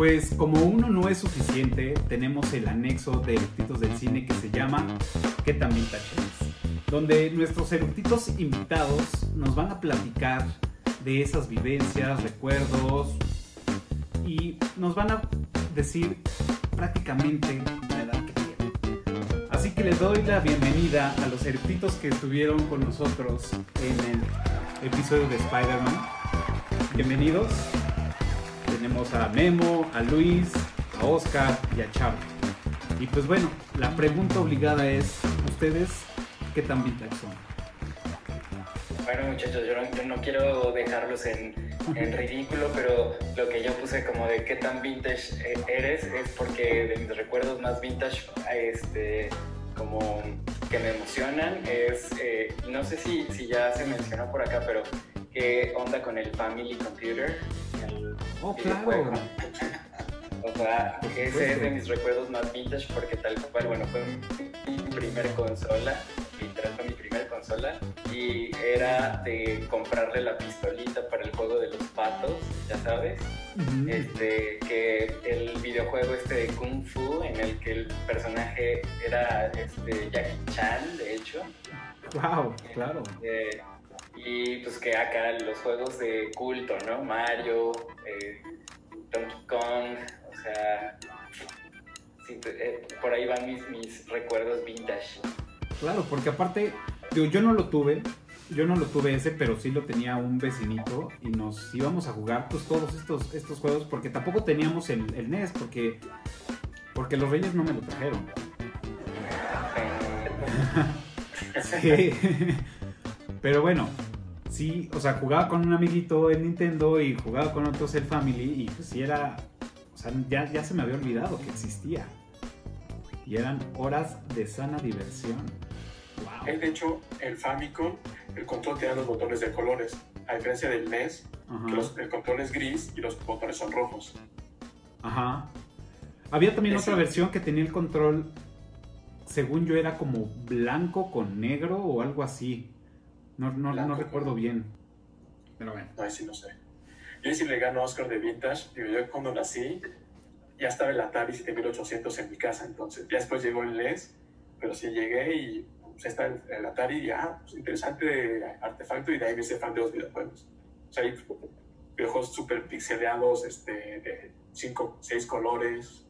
Pues como uno no es suficiente, tenemos el anexo de eructitos del cine que se llama ¿Qué tan vintage es? Donde nuestros eructitos invitados nos van a platicar de esas vivencias, recuerdos y nos van a decir prácticamente la edad que tienen. Así que les doy la bienvenida a los eructitos que estuvieron con nosotros en el episodio de Spider-Man. Bienvenidos tenemos a Memo, a Luis, a Oscar y a Chavo. Y pues bueno, la pregunta obligada es, ¿ustedes qué tan vintage son? Bueno muchachos, yo no, quiero dejarlos en, en, ridículo, pero lo que yo puse como de qué tan vintage eh, eres es porque de mis recuerdos más vintage, este, como que me emocionan, es, eh, no sé si, si ya se mencionó por acá, pero qué onda con el Family Computer. Oh, claro. o sea, ese es de mis recuerdos más vintage porque tal cual, bueno, fue mi primer consola, literal fue mi primer consola y era de comprarle la pistolita para el juego de los patos, ya sabes. Este, que el videojuego este de Kung Fu en el que el personaje era este, Jackie Chan, de hecho. Wow, claro. Eh, y pues que acá los juegos de culto, ¿no? Mario, eh, Donkey Kong, o sea, eh, por ahí van mis, mis recuerdos vintage. Claro, porque aparte, yo, yo no lo tuve, yo no lo tuve ese, pero sí lo tenía un vecinito y nos íbamos a jugar pues todos estos, estos juegos porque tampoco teníamos el, el NES porque, porque los reyes no me lo trajeron. sí. Pero bueno, sí, o sea, jugaba con un amiguito en Nintendo y jugaba con otros el Family y pues sí era, o sea, ya, ya se me había olvidado que existía. Y eran horas de sana diversión. Wow. de hecho, el Famicom, el control tenía los botones de colores, a diferencia del NES, que el control es gris y los botones son rojos. Ajá. Había también otra versión que tenía el control, según yo, era como blanco con negro o algo así. No, no, no recuerdo bien. Pero bueno. No, sí no sé. Yo sí le gano a Oscar de Vintage. Digo, yo cuando nací ya estaba el Atari 7800 en mi casa, entonces ya después llegó el NES, pero sí llegué y pues, está el, Atari y ya, pues, interesante artefacto y de ahí me hice fan de los videojuegos. O sea, hay videojuegos súper pixeleados, este, de 5, 6 colores.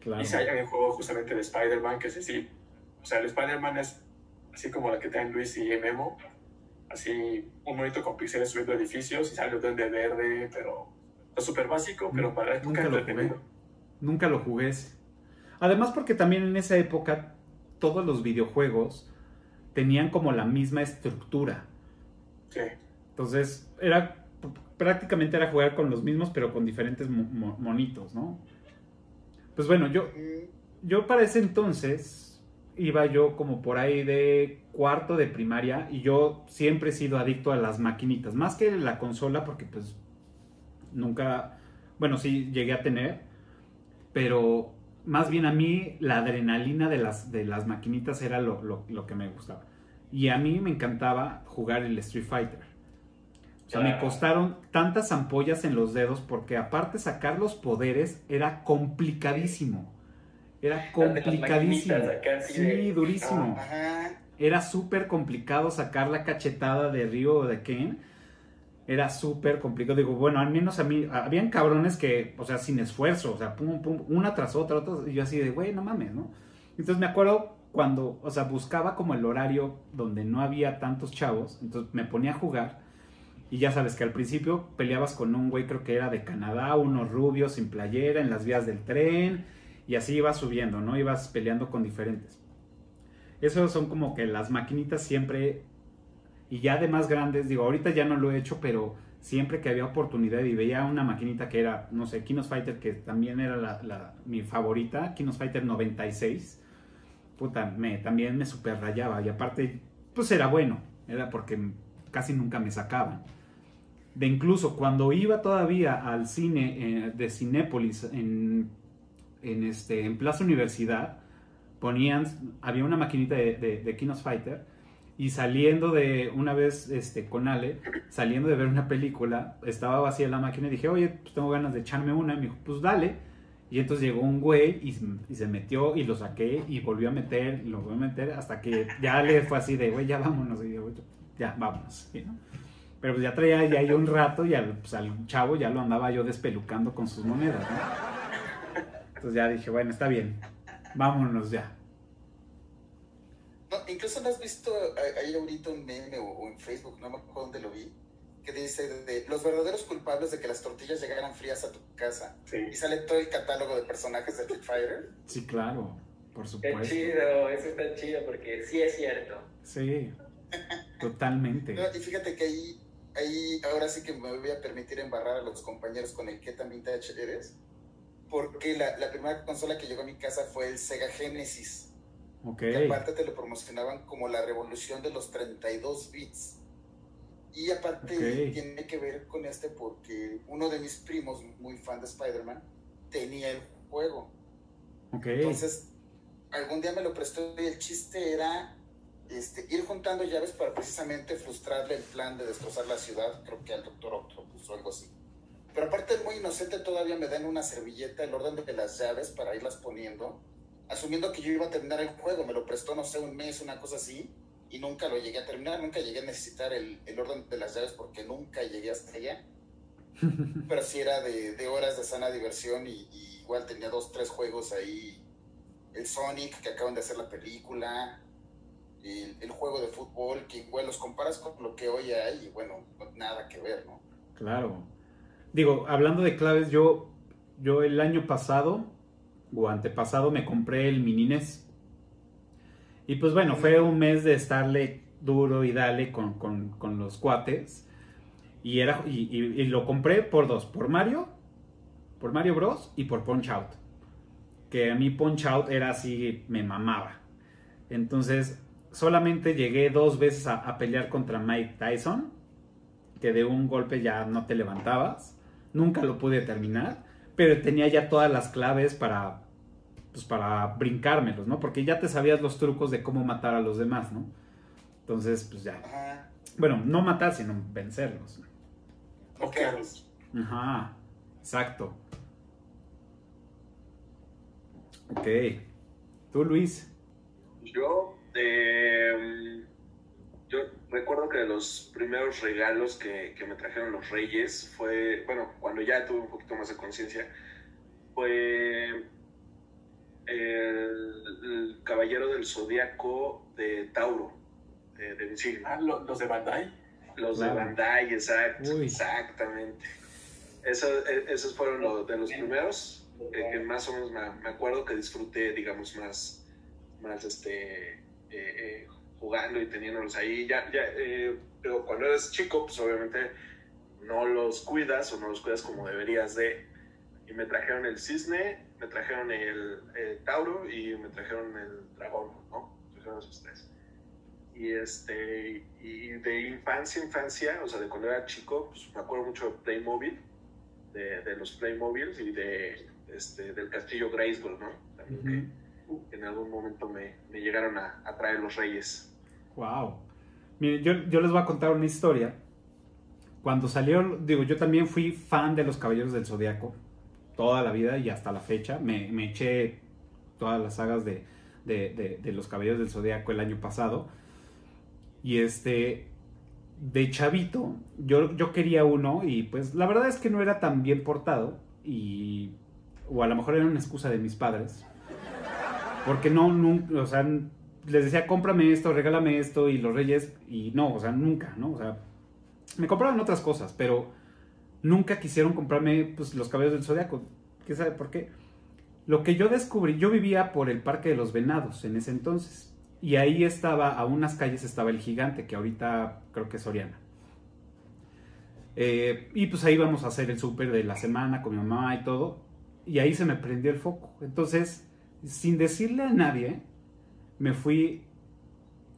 Claro. Y si hay un juego justamente de Spider-Man, que es sí, o sea, el Spider-Man es así como la que traen Luis y Memo, así un monito con píxeles subiendo edificios y sale un de verde, pero súper básico, pero para la época nunca. Lo nunca lo jugué. Además porque también en esa época todos los videojuegos tenían como la misma estructura. Sí. Entonces era prácticamente era jugar con los mismos pero con diferentes monitos, ¿no? Pues bueno, yo yo para ese entonces iba yo como por ahí de cuarto de primaria y yo siempre he sido adicto a las maquinitas, más que la consola porque pues nunca, bueno, sí llegué a tener, pero más bien a mí la adrenalina de las, de las maquinitas era lo, lo, que me gustaba. Y a mí me encantaba jugar el Street Fighter. O sea, me costaron tantas ampollas en los dedos porque aparte sacar los poderes era complicadísimo. Era complicadísimo. sí, durísimo. Era súper complicado sacar la cachetada de Ryo o de Ken. Era súper complicado. Digo, bueno, al menos a mí, habían cabrones que, o sea, sin esfuerzo, o sea, pum, pum, una tras otra, otra, y yo así de, güey, no mames, ¿no? Entonces me acuerdo cuando, o sea, buscaba como el horario donde no había tantos chavos, entonces me ponía a jugar. Y ya sabes que al principio peleabas con un güey, creo que era de Canadá, unos rubios sin playera, en las vías del tren y así ibas subiendo, ¿no? Ibas peleando con diferentes. Esos son como que las maquinitas siempre, y ya de más grandes, digo, ahorita ya no lo he hecho, pero siempre que había oportunidad y veía una maquinita que era, no sé, Kinos Fighter, que también era la, mi favorita, Kinos Fighter 96, puta, me, también me super rayaba. Y aparte, pues era bueno, era porque casi nunca me sacaban. De incluso cuando iba todavía al cine eh, de Cinépolis en en, este, en Plaza Universidad ponían, había una maquinita de, de, Kinos Fighter Y saliendo de, una vez este, con Ale, saliendo de ver una película, estaba vacía la máquina y dije, oye, pues tengo ganas de echarme una. Me dijo, pues dale. Y entonces llegó un güey y, y se metió y lo saqué y volvió a meter, y lo volvió a meter hasta que ya le fue así de, güey, ya vámonos. Y yo, ya, vámonos. ¿sí, no? Pero pues ya traía ya yo un rato y al, pues, al chavo ya lo andaba yo despelucando con sus monedas, ¿no? Entonces ya dije, bueno, está bien, vámonos ya. No, incluso no has visto ahí ahorita un meme o, o, en Facebook, no me acuerdo dónde lo vi, que dice de, los verdaderos culpables de que las tortillas llegaran frías a tu casa. Sí. Y sale todo el catálogo de personajes de Street Fighter. Sí, claro, por Qué supuesto. chido, eso está chido porque sí es cierto. Sí, totalmente. No, y fíjate que ahí, ahí ahora sí que me voy a permitir embarrar a los compañeros con el que tan vintage eres. Porque la, la primera consola que llegó a mi casa fue el Sega Genesis. Ok, Que aparte te lo promocionaban como la revolución de los 32 bits. Y aparte tiene que ver con este porque uno de mis primos, muy fan de Spider-Man, tenía el juego. ok. Entonces, algún día me lo prestó y el chiste era este, ir juntando llaves para precisamente frustrarle el plan de destrozar la ciudad, creo que al Doctor Octopus o algo así. Pero aparte, muy inocente, todavía me dan una servilleta, el orden de las llaves para irlas poniendo, asumiendo que yo iba a terminar el juego. Me lo prestó, no sé, un mes, una cosa así, y nunca lo llegué a terminar, nunca llegué a necesitar el, el orden de las llaves porque nunca llegué hasta allá. Pero sí era de, de horas de sana diversión y, y igual tenía dos, tres juegos ahí. El Sonic, que acaban de hacer la película, el, el juego de fútbol, que igual los comparas con lo que hoy hay y bueno, no- nada que ver, ¿no? Claro. Digo, hablando de claves, yo, yo el año pasado o antepasado me compré el mini NES. Y pues bueno, fue un mes de estarle duro y dale con, con- con los cuates. Y, era, y, lo compré por dos, por Mario, por Mario Bros. y por Punch Out. Que a mí Punch Out era así, me mamaba. Entonces, solamente llegué dos veces a pelear contra Mike Tyson que de un golpe ya no te levantabas. Nunca lo pude terminar, pero tenía ya todas las claves para pues para brincármelos, ¿no? Porque ya te sabías los trucos de cómo matar a los demás, ¿no? Entonces, pues ya. Ajá. Bueno, no matar, sino vencerlos. Noquearlos. Ajá, exacto. Ok. Tú, Luis. Yo, eh, que de los primeros regalos que, que me trajeron los reyes fue, bueno, cuando ya tuve un poquito más de conciencia, fue el, el Caballero del Zodíaco de Tauro, de, de Insignia. Ah, lo- los de Bandai. Los Claro. de Bandai, exacto, Uy. exactamente. Eso, e- esos fueron los de los primeros eh, que más o menos me, me acuerdo que disfruté, digamos, más, más este, eh, eh, jugando y teniéndolos ahí. Ya, ya, eh, pero cuando eres chico, pues obviamente no los cuidas o no los cuidas como deberías de. Y me trajeron el cisne, me trajeron el, el tauro y me trajeron el dragón, ¿no? Me trajeron esos tres. Y, este, y de infancia, infancia, o sea, de cuando era chico, pues me acuerdo mucho de Playmobil, de, de los Playmobil y de, este, del castillo Grayskull, ¿no? También Ujú. que en algún momento me, me llegaron a, a traer los reyes. Wow. Mire, yo, yo les voy a contar una historia. Cuando salió, digo, yo también fui fan de los Caballeros del Zodiaco toda la vida y hasta la fecha. Me, me eché todas las sagas de, de, de- los Caballeros del Zodiaco el año pasado. Y este, de chavito, yo, yo quería uno y pues la verdad es que no era tan bien portado. Y, o a lo mejor era una excusa de mis padres. Porque no, nunca, o sea, les decía, cómprame esto, regálame esto, y los reyes, y no, o sea, nunca, ¿no? O sea, me compraban otras cosas, pero nunca quisieron comprarme, pues, los cabellos del zodiaco. ¿Quién sabe por qué? Lo que yo descubrí, yo vivía por el Parque de los Venados en ese entonces, y ahí estaba, a unas calles estaba el gigante, que ahorita creo que es Soriana. Eh, y pues ahí vamos a hacer el súper de la semana con mi mamá y todo, y ahí se me prendió el foco. Entonces, sin decirle a nadie, me fui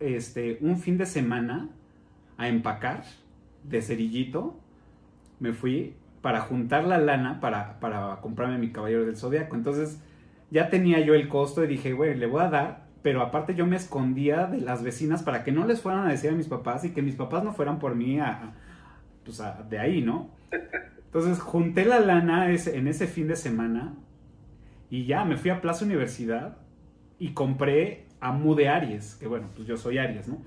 este, un fin de semana a empacar de cerillito. Me fui para juntar la lana para, para comprarme mi caballero del zodiaco. Entonces ya tenía yo el costo y dije, güey, le voy a dar pero aparte yo me escondía de las vecinas para que no les fueran a decir a mis papás y que mis papás no fueran por mí a, pues a- de ahí, ¿no? Entonces junté la lana en ese fin de semana y ya me fui a Plaza Universidad y compré a Mu de Aries, que bueno, pues yo soy Aries, ¿no?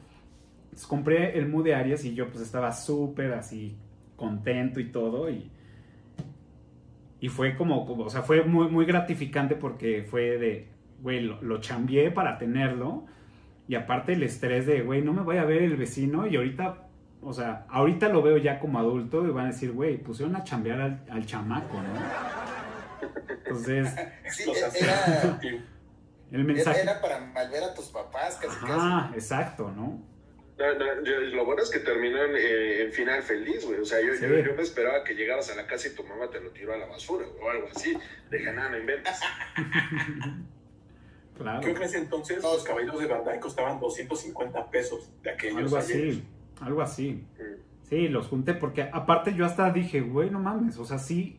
Entonces compré el Mu de Aries y yo pues estaba súper así contento y todo y, y fue como, como, o sea, fue muy, muy gratificante porque fue de, güey, lo, lo chambié para tenerlo y aparte el estrés de, güey, no me voy a ver el vecino y ahorita, o sea, ahorita lo veo ya como adulto y van a decir, güey, pusieron a chambear al, chamaco, ¿no? Entonces, Sí, era, el era, mensaje... era para malver a tus papás, casi Ajá, exacto, ¿no? No, no, yo- lo bueno es que terminó en, eh, en final feliz, güey. O sea, yo, Sí. yo, yo me esperaba que llegaras a la casa y tu mamá te lo tiró a la basura güey, o algo así. De nada, no inventes. Claro, Creo que en ese entonces los caballeros de Bandai costaban 250 pesos de aquellos algo ayeres. así, algo así. Mm. Sí, los junté porque aparte yo hasta dije, güey, no mames, o sea, sí,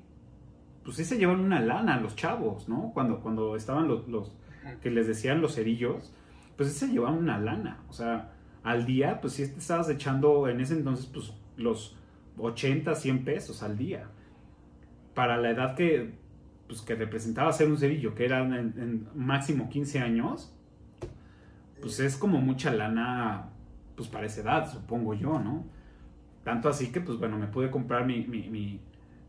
pues sí se llevan una lana los chavos, ¿no? Cuando, cuando estaban los, los que les decían los cerillos, pues se llevaban una lana, o sea, al día, pues sí te estabas echando en ese entonces, pues los 80, 100 pesos al día. Para la edad que, pues, que representaba ser un cerillo, que eran en, máximo 15 años, pues es como mucha lana, pues para esa edad, supongo yo, ¿no? Tanto así que, pues bueno, me pude comprar mi, mi, mi,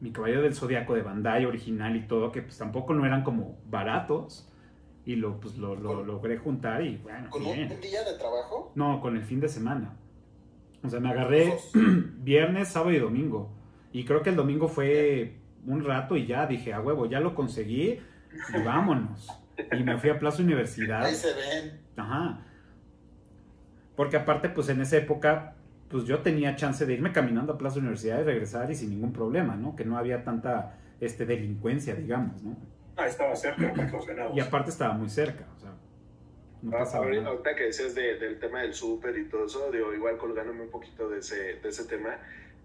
mi del Zodiaco de Bandai original y todo, que pues tampoco no eran como baratos. Y lo, pues, lo, lo logré juntar y bueno, ¿Con un, bien. un día de trabajo? No, con el fin de semana. O sea, me agarré viernes, sábado y domingo. Y creo que el domingo fue un rato y ya dije, a huevo, ya lo conseguí y vámonos. Y me fui a Plaza Universidad. Ahí se ven. Ajá. Porque aparte, pues en esa época, pues yo tenía chance de irme caminando a Plaza Universidad y regresar y sin ningún problema, ¿no? Que no había tanta este, delincuencia, digamos, ¿no? Ah, estaba cerca para los venados. Y aparte estaba muy cerca, o sea, no Ah, pasaba ahorita, nada. ahorita que decías de- del tema del súper y todo eso, digo, igual colgándome un poquito de ese, de ese tema,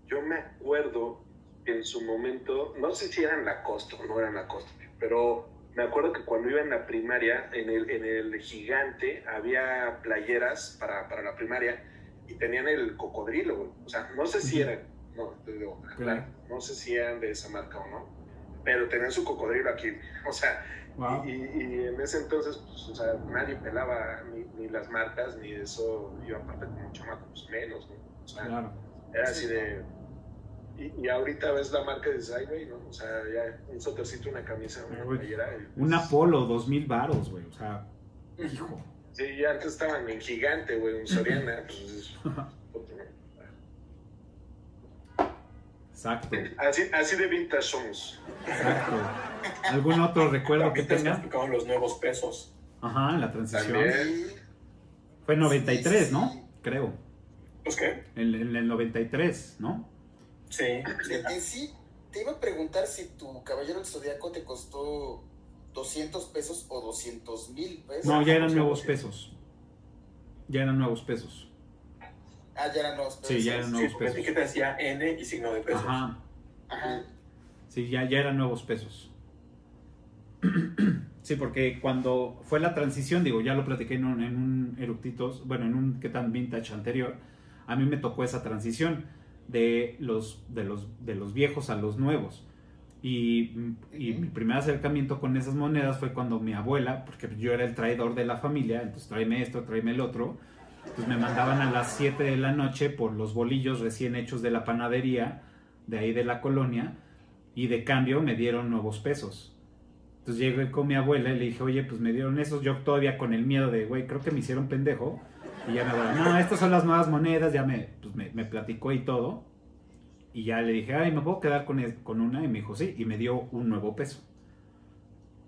yo me acuerdo que en su momento, no sé si eran Lacoste o no eran Lacoste, pero me acuerdo que cuando iba en la primaria, en el, en el gigante, había playeras para, para la primaria y tenían el cocodrilo, güey. O sea, no sé si eran, no, te digo, Claro. claro, no sé si eran de esa marca o no, pero tenían su cocodrilo aquí. O sea, Wow. y, y en ese entonces, pues, o sea, nadie pelaba ni, ni las marcas, ni eso. Yo, aparte, como chamaco, pues menos, ¿no? O sea, Claro. era así de. Y, y ahorita ves la marca y dices, güey, ¿no? O sea, ya un sotercito, una camisa, una playera. pues, Un Apolo, dos mil varos, güey, o sea, hijo. Sí, ya antes estaban en gigante, güey, un Soriana. pues, Exacto, así, así de vintage somos. exacto. ¿Algún otro recuerdo que tengas? aplicaban los nuevos pesos. Ajá, en la transición. También. Fue en 93, Sí, ¿no? sí. Creo. ¿Los qué? En, en el 93, ¿no? Sí. En sí, te iba a preguntar si tu Caballero del Zodiaco te costó 200 pesos o 200 mil pesos. No, ya eran nuevos pesos. Ya eran nuevos pesos. Ah, ya eran nuevos pesos. Sí, ya eran Sí, nuevos la pesos. etiqueta decía N y signo de pesos. Ajá. Ajá. Sí, ya, ya eran nuevos pesos. Sí, porque cuando fue la transición, digo, ya lo platiqué en un, en un Eructitos, bueno, en un que tan vintage anterior, a mí me tocó esa transición de los, de los, de los viejos a los nuevos. Y, y mi primer acercamiento con esas monedas fue cuando mi abuela, porque yo era el traidor de la familia, entonces tráeme esto, tráeme el otro, pues me mandaban a las 7 de la noche por los bolillos recién hechos de la panadería, de ahí de la colonia, y de cambio me dieron nuevos pesos. Entonces llegué con mi abuela y le dije, oye, pues me dieron esos, yo todavía con el miedo de, güey, creo que me hicieron pendejo. Y ya me abuela, no, estas son las nuevas monedas, ya me, pues me, me platicó y todo. Y ya le dije, ay, ¿me puedo quedar con, con una? Y me dijo, sí, y me dio un nuevo peso.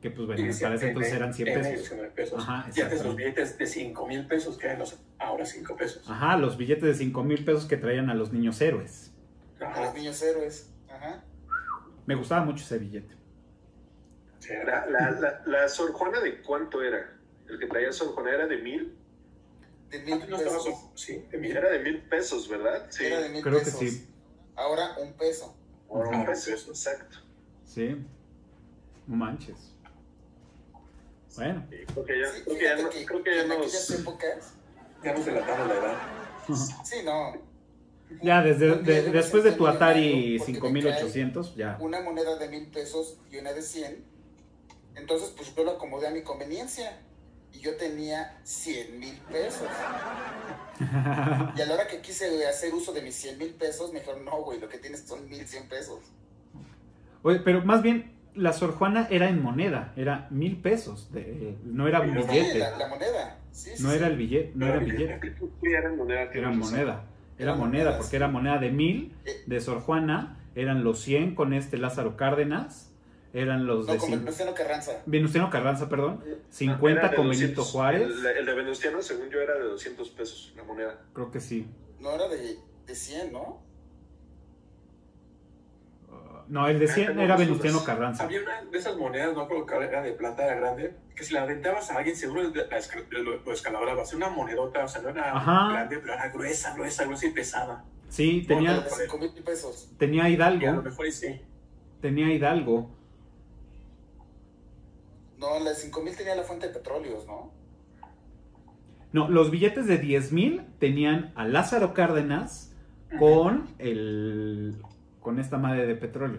Que pues bueno, decía parece entonces eran 100 N y pesos. pesos. Ajá, y antes los billetes de 5 mil pesos, que eran los ahora 5 pesos. Ajá, los billetes de 5 mil pesos que traían a los niños héroes. A los niños héroes. Ajá. Me gustaba mucho ese billete. Sí, La, la, la, la Sor Juana, ¿de cuánto era? El que traía Sor Juana era de mil. De mil no estaba pesos. su- Sí, de mil. Era de mil pesos, ¿verdad? Sí. Era de mil Creo que sí. Ahora un peso. Ahora un peso. exacto. Sí. No manches. Bueno. Sí, creo que ya, Sí, creo que ya no, que creo que ya en nos... épocas, Ya nos delatamos la edad. sí, no. Ya, desde de- después de tu Atari millonario porque me 5800, ya. Una moneda de mil pesos y una de 100. Entonces, pues yo lo acomodé a mi conveniencia. Y yo tenía 100 mil pesos. Y a la hora que quise hacer uso de mis 100 mil pesos, me dijeron, no, güey, lo que tienes son 1100 pesos. Oye, pero más bien, la Sor Juana era en moneda, era mil pesos, de- no era Sí, billete, la, la moneda. Sí, sí, no sí. era el billete, no era el billete, era moneda. era moneda, era Era moneda, porque era moneda de mil, Eh, de Sor Juana, eran los 100 con este Lázaro Cárdenas, eran los de no, con cin- Venustiano Carranza. Venustiano Carranza, perdón, Era 50 de con 200. Benito Juárez, El, el de Venustiano, según yo, era de 200 pesos la moneda. creo que sí. No era de, de 100, ¿no? No, el de 100 tengo era Venustiano. Carranza. Había una de esas monedas, no creo que era de plata, era grande, que si la aventabas a alguien, seguro lo, lo escalabrabas. Una monedota, o sea, no era Ajá. grande, pero era gruesa, gruesa, gruesa y pesada. Sí, tenía, de 5 mil pesos. tenía Y a lo Hidalgo, mejor y sí. tenía Hidalgo. No, la de 5 mil tenía la fuente de petróleos, ¿no? No, los billetes de 10 mil tenían a Lázaro Cárdenas con el con esta madre de petróleo.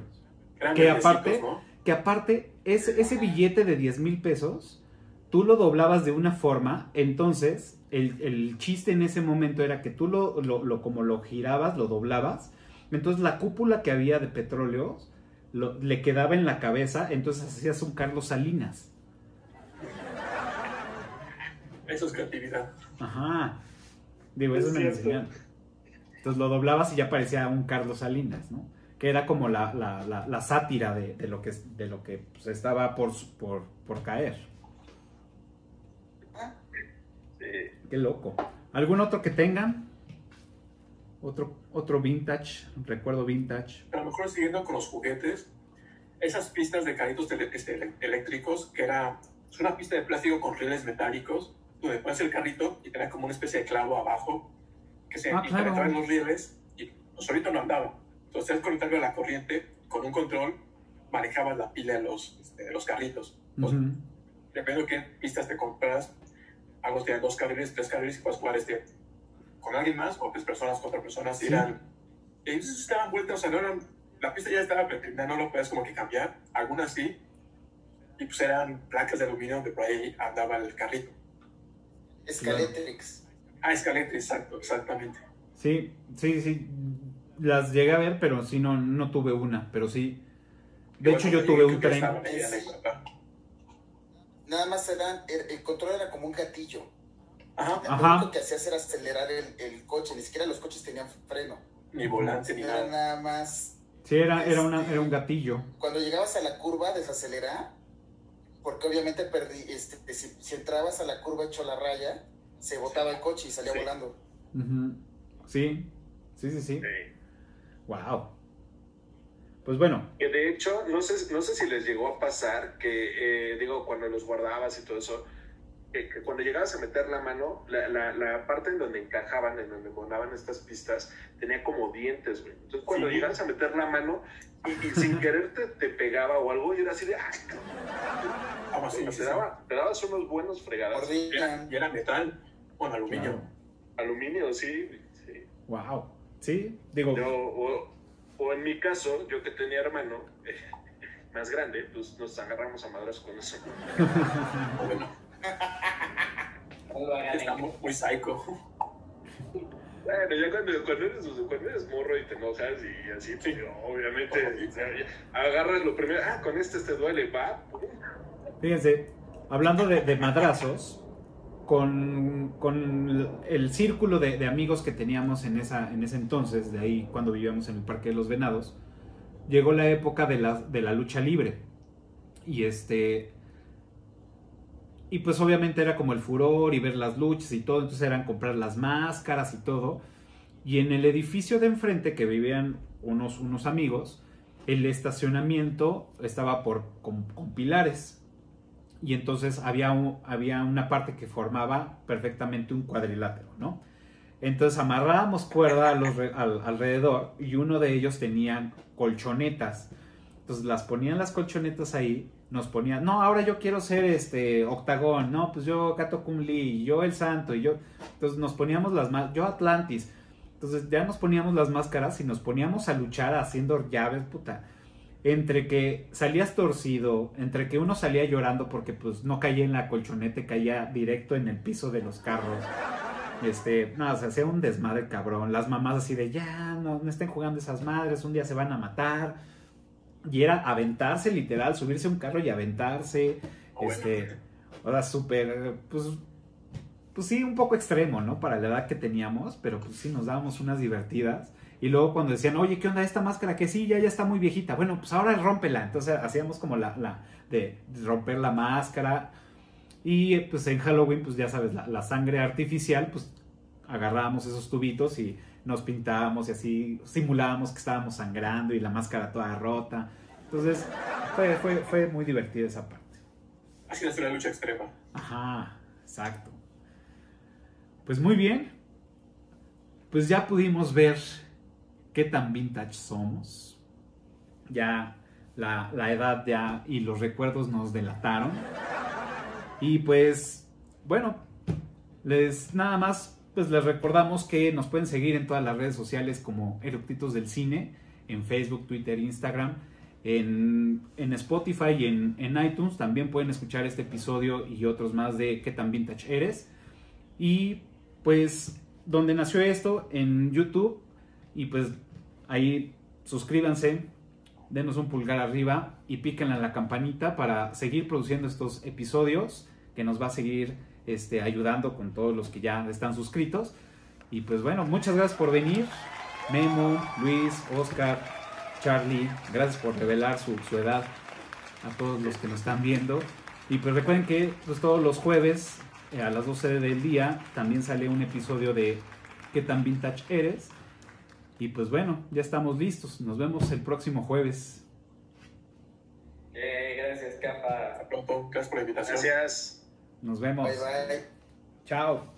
Eran Que aparte- ¿no? Que aparte, ese, ese billete de 10 mil pesos, tú lo doblabas de una forma, entonces el, el chiste en ese momento era que tú lo, lo- lo- como lo girabas, lo doblabas, entonces la cúpula que había de petróleos lo- le quedaba en la cabeza, entonces hacías un Carlos Salinas. Eso es creatividad. Ajá. Digo, eso Es me lo. Entonces lo doblabas y ya parecía un Carlos Salinas, ¿no? Que era como la, la- la- la sátira de, de lo que, de lo que pues, estaba por, por, por caer. Sí. Qué loco. ¿Algún otro que tengan? Otro, otro vintage, recuerdo vintage. A lo mejor siguiendo con los juguetes, esas pistas de carritos este, eléctricos, que era es una pista de plástico con rieles metálicos, donde pones el carrito y tenía como una especie de clavo abajo, que se Ah, claro. los rieles y pues, solito no andaba. Entonces, conectarlo a la corriente con un control, manejabas la pila de los, este, los carritos. Pues, Ujú. Depende de qué pistas te compras. Algunos tienen dos carriles, tres carriles y puedes jugar este, con alguien más o tres personas, cuatro personas. Y Sí. eran, ellos estaban vueltas, o sea, no eran, la pista ya estaba pretendida, no lo puedes como que cambiar. Algunas sí. Y pues eran placas de aluminio donde por ahí andaba el carrito. Scaletrix. Ah, escalete, exacto, exactamente. Sí, sí, sí. Las llegué a ver, pero sí, no, no tuve una. Pero sí. De hecho, yo tuve un tren. Nada más eran, el, el control era como un gatillo. Ajá, Lo Ajá. único que hacías era acelerar el, el coche, ni siquiera los coches tenían freno. ni volante ni Era nada. nada más. Sí, era, era, una, era un gatillo. Cuando llegabas a la curva, desacelerar, porque obviamente perdí, este, si, si entrabas a la curva hecho la raya, se botaba el coche y salía Sí. volando. Sí, sí, sí. Sí. Wow. Pues bueno, Que de hecho, no sé, no sé si les llegó a pasar que, eh, digo, cuando los guardabas y todo eso, que, que cuando llegabas a meter la mano, la, la, la parte en donde encajaban, en donde monaban estas pistas, tenía como dientes, güey. Entonces, cuando Sí. llegabas a meter la mano y, y sin querer te, te pegaba o algo, y era así de, ¡ay, cabrón! Ah, sí, te, sí, sí. daba- te dabas unos buenos fregadas. Y era, metal, bueno, aluminio. Aluminio, sí, sí. Wow. Sí, digo, Yo, o, o en mi caso, yo que tenía hermano eh, más grande, pues nos agarramos a madras con eso. Bueno, en muy, psycho. Bueno, ya cuando, cuando, eres, cuando eres morro y te enojas y así, pues, obviamente o sea, ya agarras lo primero, ah, con este te duele, va, fíjense, hablando de, de madrazos, con, con el círculo de, amigos que teníamos en, esa, en ese entonces, de ahí cuando vivíamos en el Parque de los Venados, llegó la época de la, de la lucha libre. Y este. Y pues obviamente era como el furor y ver las luchas y todo, entonces eran comprar las máscaras y todo. Y en el edificio de enfrente que vivían unos, unos amigos, el estacionamiento estaba por, con pilares. Y entonces había, un- había una parte que formaba perfectamente un cuadrilátero, ¿no? Entonces amarrábamos cuerda al- alrededor y uno de ellos tenía colchonetas. Entonces las ponían las colchonetas ahí, nos ponía, no, ahora yo quiero ser este Octagón, no, pues yo Kato Kun Lee, yo el Santo, y yo, entonces nos poníamos las más, yo Atlantis, entonces ya nos poníamos las máscaras y nos poníamos a luchar haciendo llaves, puta. Entre que salías torcido, entre que uno salía llorando porque pues no caía en la colchonete, caía directo en el piso de los carros. Este, no, se hacía un desmadre cabrón. Las mamás así de ya, no, no estén jugando esas madres, un día se van a matar. Y era aventarse literal, subirse a un carro y aventarse. Este, o sea, súper, pues, pues sí, un poco extremo, ¿no? Para la edad que teníamos, pero pues sí, nos dábamos unas divertidas. Y luego cuando decían, oye, ¿qué onda esta máscara? Que sí, ya, ya está muy viejita. Bueno, pues ahora rómpela. Entonces hacíamos como la, la de romper la máscara. Y pues en Halloween, pues ya sabes, la, la sangre artificial, pues agarrábamos esos tubitos y nos pintábamos y así simulábamos que estábamos sangrando y la máscara toda rota. Entonces fue, fue, fue muy divertida esa parte. Así es una lucha extrema. Ajá, exacto. Pues muy bien. Pues ya pudimos ver qué tan vintage somos. Ya la, la edad ya y los recuerdos nos delataron. Y pues, bueno, les nada más pues les recordamos que nos pueden seguir en todas las redes sociales como Eructitos del Cine, en Facebook, Twitter, Instagram, en, en Spotify y en, en, iTunes. También pueden escuchar este episodio y otros más de ¿Qué tan vintage eres? Y pues, donde nació esto, en YouTube. Y pues ahí suscríbanse, denos un pulgar arriba y píquenle a la campanita para seguir produciendo estos episodios que nos va a seguir este, ayudando con todos los que ya están suscritos. Y pues bueno, muchas gracias por venir. Memo, Luis, Oscar, Charlie, gracias por revelar su, su edad a todos los que nos están viendo. Y pues recuerden que pues, todos los jueves eh, a las 12 del día también sale un episodio de ¿Qué tan vintage eres? Y pues bueno, ya estamos listos. Nos vemos el próximo jueves. Eh, gracias, Capa. Hasta pronto. Gracias por la invitación. Gracias. Nos vemos. Bye bye. Chao.